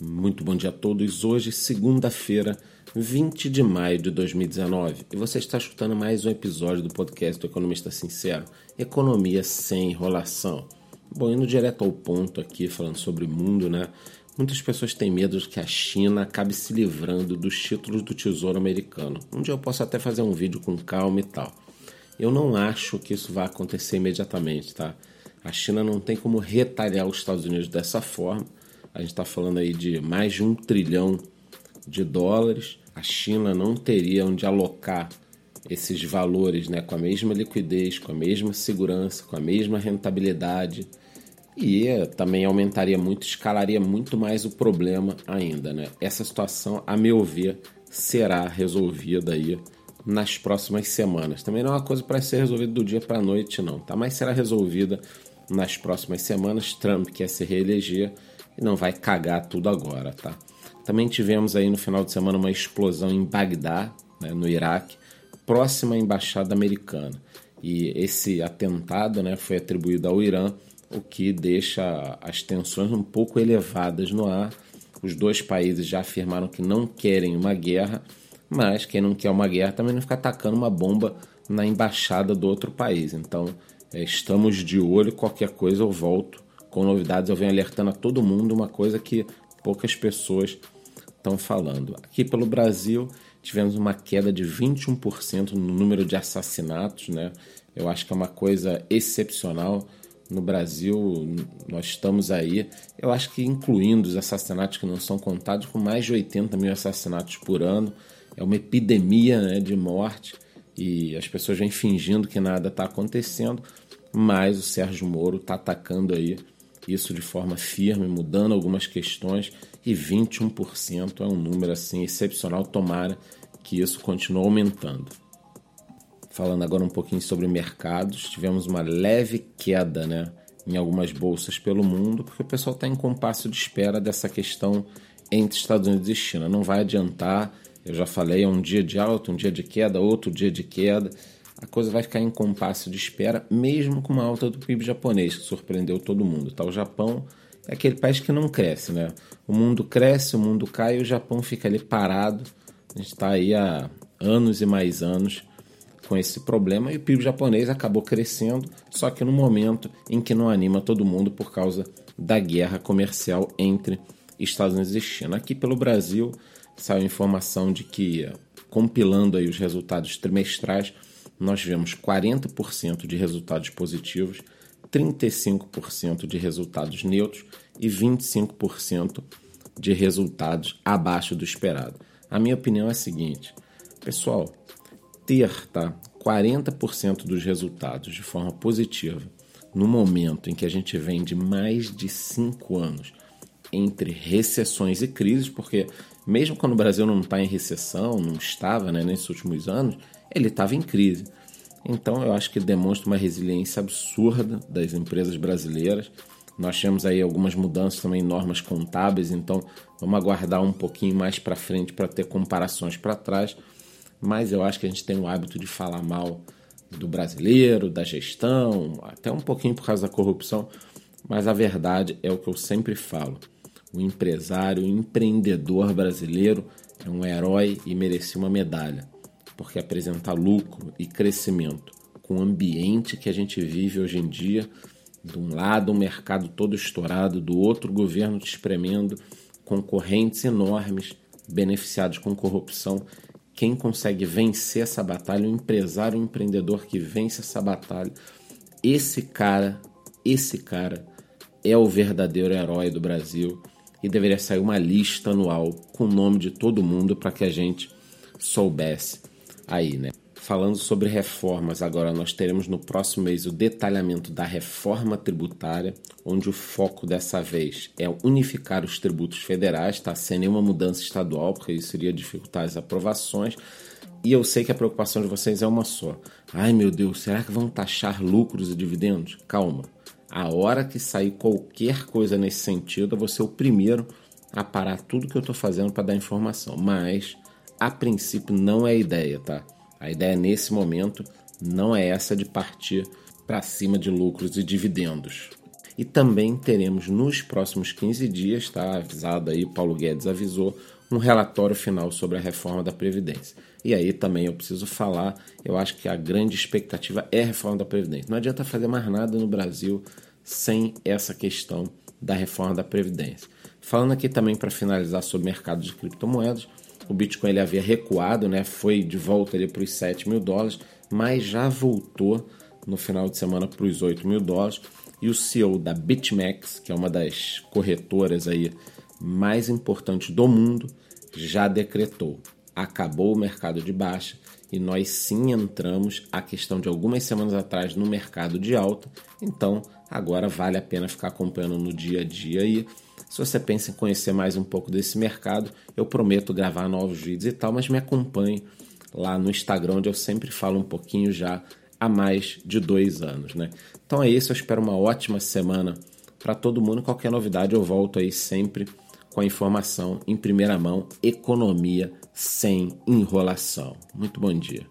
Muito bom dia a todos. Hoje, segunda-feira, 20 de maio de 2019, e você está escutando mais um episódio do podcast do Economista Sincero, Economia sem enrolação. Bom, indo direto ao ponto aqui, falando sobre o mundo, né? Muitas pessoas têm medo de que a China acabe se livrando dos títulos do Tesouro Americano. Um dia eu posso até fazer um vídeo com calma e tal. Eu não acho que isso vai acontecer imediatamente, tá? A China não tem como retalhar os Estados Unidos dessa forma a gente está falando aí de mais de um trilhão de dólares. A China não teria onde alocar esses valores né, com a mesma liquidez, com a mesma segurança, com a mesma rentabilidade. E também aumentaria muito, escalaria muito mais o problema ainda. Né? Essa situação, a meu ver, será resolvida aí nas próximas semanas. Também não é uma coisa para ser resolvida do dia para a noite, não, tá? Mas será resolvida nas próximas semanas. Trump quer se reeleger e não vai cagar tudo agora, tá? Também tivemos aí no final de semana uma explosão em Bagdá, né, no Iraque, próxima à embaixada americana. E esse atentado né, foi atribuído ao Irã, o que deixa as tensões um pouco elevadas no ar. Os dois países já afirmaram que não querem uma guerra, mas quem não quer uma guerra também não fica atacando uma bomba na embaixada do outro país. Então, estamos de olho, qualquer coisa eu volto com novidades, eu venho alertando a todo mundo uma coisa que poucas pessoas estão falando. Aqui pelo Brasil, tivemos uma queda de 21% no número de assassinatos, né? Eu acho que é uma coisa excepcional. No Brasil, nós estamos aí, eu acho que incluindo os assassinatos que não são contados, com mais de 80 mil assassinatos por ano. É uma epidemia né, de morte e as pessoas vêm fingindo que nada está acontecendo, mas o Sérgio Moro está atacando aí isso de forma firme, mudando algumas questões, e 21% é um número assim excepcional. Tomara que isso continue aumentando. Falando agora um pouquinho sobre mercados, tivemos uma leve queda né, em algumas bolsas pelo mundo, porque o pessoal está em compasso de espera dessa questão entre Estados Unidos e China. Não vai adiantar, eu já falei, é um dia de alta, um dia de queda, outro dia de queda a coisa vai ficar em compasso de espera, mesmo com uma alta do PIB japonês, que surpreendeu todo mundo. Tá? O Japão é aquele país que não cresce, né? O mundo cresce, o mundo cai e o Japão fica ali parado. A gente está aí há anos e mais anos com esse problema e o PIB japonês acabou crescendo, só que no momento em que não anima todo mundo por causa da guerra comercial entre Estados Unidos e China. Aqui pelo Brasil saiu informação de que, compilando aí os resultados trimestrais, nós tivemos 40% de resultados positivos, 35% de resultados neutros e 25% de resultados abaixo do esperado. A minha opinião é a seguinte, pessoal, ter tá, 40% dos resultados de forma positiva no momento em que a gente vem de mais de 5 anos entre recessões e crises, porque mesmo quando o Brasil não está em recessão, não estava né, nesses últimos anos, ele estava em crise. Então eu acho que demonstra uma resiliência absurda das empresas brasileiras. Nós temos aí algumas mudanças também em normas contábeis, então vamos aguardar um pouquinho mais para frente para ter comparações para trás. Mas eu acho que a gente tem o hábito de falar mal do brasileiro, da gestão, até um pouquinho por causa da corrupção, mas a verdade é o que eu sempre falo. O empresário, o empreendedor brasileiro é um herói e merecia uma medalha porque apresentar lucro e crescimento com o ambiente que a gente vive hoje em dia, de um lado o um mercado todo estourado, do outro o governo te espremendo, concorrentes enormes, beneficiados com corrupção. Quem consegue vencer essa batalha, o empresário, o empreendedor que vence essa batalha, esse cara, esse cara é o verdadeiro herói do Brasil e deveria sair uma lista anual com o nome de todo mundo para que a gente soubesse aí, né? Falando sobre reformas, agora nós teremos no próximo mês o detalhamento da reforma tributária, onde o foco dessa vez é unificar os tributos federais, tá? Sem nenhuma mudança estadual, porque isso iria dificultar as aprovações. E eu sei que a preocupação de vocês é uma só. Ai meu Deus, será que vão taxar lucros e dividendos? Calma. A hora que sair qualquer coisa nesse sentido, eu vou ser o primeiro a parar tudo que eu estou fazendo para dar informação. Mas a princípio não é a ideia, tá? A ideia nesse momento não é essa de partir para cima de lucros e dividendos. E também teremos nos próximos 15 dias, tá avisado aí, Paulo Guedes avisou, um relatório final sobre a reforma da Previdência. E aí também eu preciso falar, eu acho que a grande expectativa é a reforma da Previdência. Não adianta fazer mais nada no Brasil sem essa questão da reforma da Previdência. Falando aqui também para finalizar sobre o mercado de criptomoedas, o Bitcoin ele havia recuado, né? foi de volta para os 7 mil dólares, mas já voltou no final de semana para os 8 mil dólares. E o CEO da BitMEX, que é uma das corretoras aí mais importantes do mundo, já decretou: acabou o mercado de baixa e nós sim entramos a questão de algumas semanas atrás no mercado de alta. Então agora vale a pena ficar acompanhando no dia a dia aí. Se você pensa em conhecer mais um pouco desse mercado, eu prometo gravar novos vídeos e tal, mas me acompanhe lá no Instagram, onde eu sempre falo um pouquinho já há mais de dois anos, né? Então é isso, eu espero uma ótima semana para todo mundo. Qualquer novidade eu volto aí sempre com a informação em primeira mão, economia sem enrolação. Muito bom dia.